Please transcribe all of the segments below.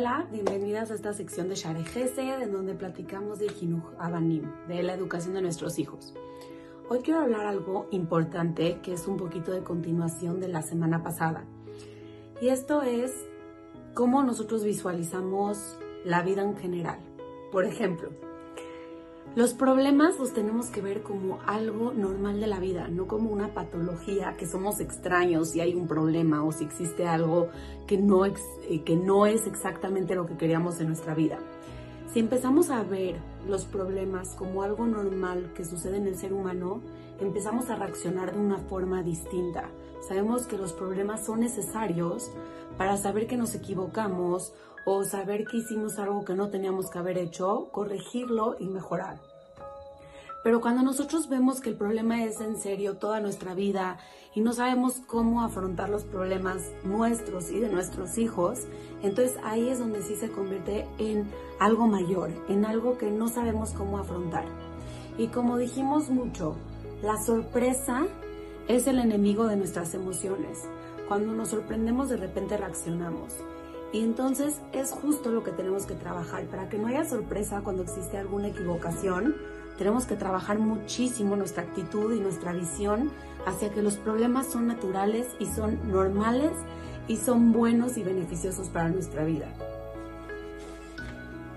Hola, bienvenidas a esta sección de Share Gesed, en donde platicamos de Jinuj Abanim, de la educación de nuestros hijos. Hoy quiero hablar algo importante que es un poquito de continuación de la semana pasada. Y esto es cómo nosotros visualizamos la vida en general. Por ejemplo, los problemas los tenemos que ver como algo normal de la vida, no como una patología, que somos extraños si hay un problema o si existe algo que no, eh, que no es exactamente lo que queríamos en nuestra vida. Si empezamos a ver los problemas como algo normal que sucede en el ser humano, empezamos a reaccionar de una forma distinta. Sabemos que los problemas son necesarios para saber que nos equivocamos o saber que hicimos algo que no teníamos que haber hecho, corregirlo y mejorar. Pero cuando nosotros vemos que el problema es en serio toda nuestra vida y no sabemos cómo afrontar los problemas nuestros y de nuestros hijos, entonces ahí es donde sí se convierte en algo mayor, en algo que no sabemos cómo afrontar. Y como dijimos mucho, la sorpresa es el enemigo de nuestras emociones. Cuando nos sorprendemos de repente reaccionamos. Y entonces es justo lo que tenemos que trabajar para que no haya sorpresa cuando existe alguna equivocación. Tenemos que trabajar muchísimo nuestra actitud y nuestra visión hacia que los problemas son naturales y son normales y son buenos y beneficiosos para nuestra vida.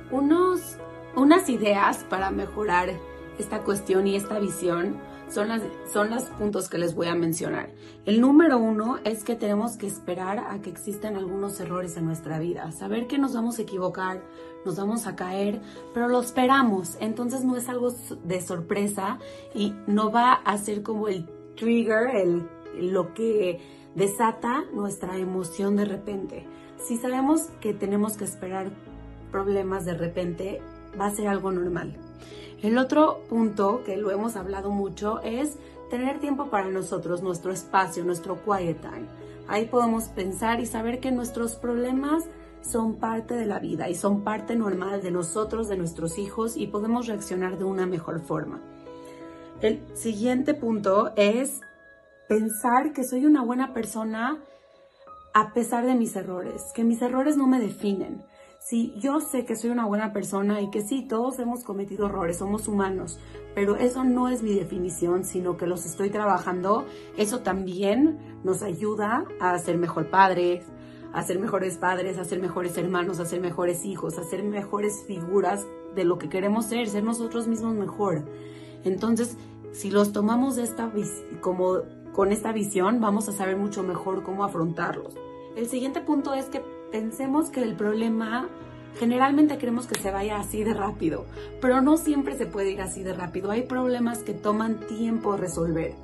Unos, unas ideas para mejorar esta cuestión y esta visión son, las, son los puntos que les voy a mencionar. El número uno es que tenemos que esperar a que existan algunos errores en nuestra vida, saber que nos vamos a equivocar, nos vamos a caer, pero lo esperamos, entonces no es algo de sorpresa y no va a ser como el trigger, el, lo que desata nuestra emoción de repente. Si sabemos que tenemos que esperar problemas de repente, va a ser algo normal. El otro punto que lo hemos hablado mucho es tener tiempo para nosotros, nuestro espacio, nuestro quiet time. Ahí podemos pensar y saber que nuestros problemas son parte de la vida y son parte normal de nosotros, de nuestros hijos y podemos reaccionar de una mejor forma. El siguiente punto es pensar que soy una buena persona a pesar de mis errores, que mis errores no me definen Sí, yo sé que soy una buena persona y que sí, todos hemos cometido errores, somos humanos, pero eso no es mi definición, sino que los estoy trabajando. Eso también nos ayuda a ser mejor padres, a ser mejores padres, a ser mejores hermanos, a ser mejores hijos, a ser mejores figuras de lo que queremos ser, ser nosotros mismos mejor. Entonces, si los tomamos esta como con esta visión, vamos a saber mucho mejor cómo afrontarlos. El siguiente punto es que pensemos que el problema generalmente queremos que se vaya así de rápido, pero no siempre se puede ir así de rápido. Hay problemas que toman tiempo resolver.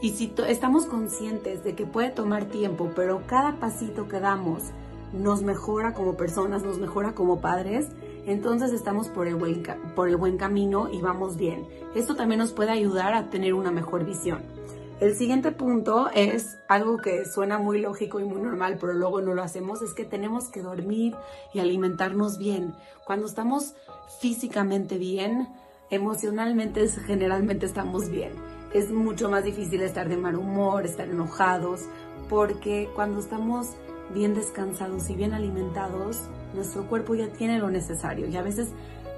Y si estamos conscientes de que puede tomar tiempo, pero cada pasito que damos nos mejora como personas, nos mejora como padres, entonces estamos por el buen, por el buen camino y vamos bien. Esto también nos puede ayudar a tener una mejor visión. El siguiente punto es algo que suena muy lógico y muy normal, pero luego no lo hacemos, es que tenemos que dormir y alimentarnos bien. Cuando estamos físicamente bien, emocionalmente generalmente estamos bien. Es mucho más difícil estar de mal humor, estar enojados, porque cuando estamos bien descansados y bien alimentados, nuestro cuerpo ya tiene lo necesario y a veces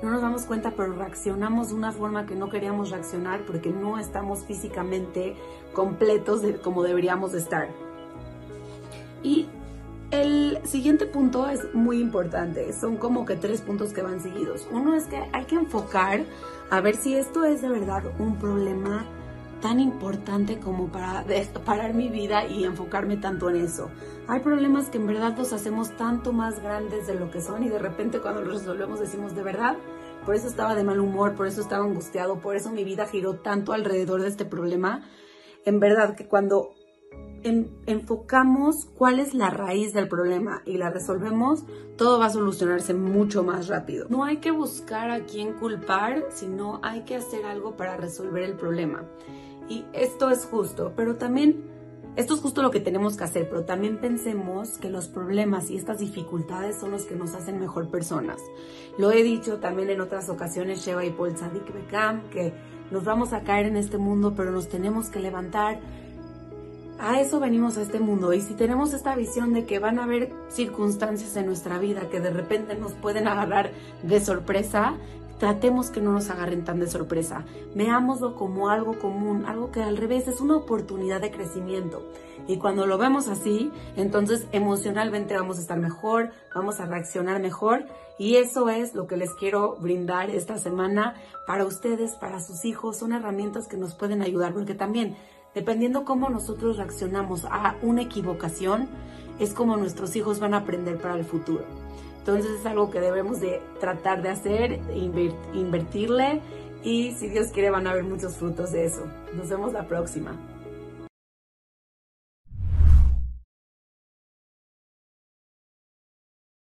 no nos damos cuenta, pero reaccionamos de una forma que no queríamos reaccionar porque no estamos físicamente completos de, como deberíamos de estar. Y el siguiente punto es muy importante, son como que tres puntos que van seguidos. Uno es que hay que enfocar a ver si esto es de verdad un problema tan importante como para parar mi vida y enfocarme tanto en eso. Hay problemas que en verdad los hacemos tanto más grandes de lo que son y de repente cuando los resolvemos decimos de verdad, por eso estaba de mal humor, por eso estaba angustiado, por eso mi vida giró tanto alrededor de este problema. En verdad que cuando enfocamos cuál es la raíz del problema y la resolvemos, todo va a solucionarse mucho más rápido. No hay que buscar a quién culpar, sino hay que hacer algo para resolver el problema. Y esto es justo, pero también, esto es justo lo que tenemos que hacer, pero también pensemos que los problemas y estas dificultades son los que nos hacen mejor personas. Lo he dicho también en otras ocasiones, Sheva y Paul Sadik Bekam, que nos vamos a caer en este mundo, pero nos tenemos que levantar a eso venimos a este mundo y si tenemos esta visión de que van a haber circunstancias en nuestra vida que de repente nos pueden agarrar de sorpresa, tratemos que no nos agarren tan de sorpresa. Veámoslo como algo común, algo que al revés es una oportunidad de crecimiento. Y cuando lo vemos así, entonces emocionalmente vamos a estar mejor, vamos a reaccionar mejor. Y eso es lo que les quiero brindar esta semana para ustedes, para sus hijos. Son herramientas que nos pueden ayudar porque también Dependiendo cómo nosotros reaccionamos a una equivocación, es como nuestros hijos van a aprender para el futuro. Entonces es algo que debemos de tratar de hacer, invertirle y si Dios quiere van a haber muchos frutos de eso. Nos vemos la próxima.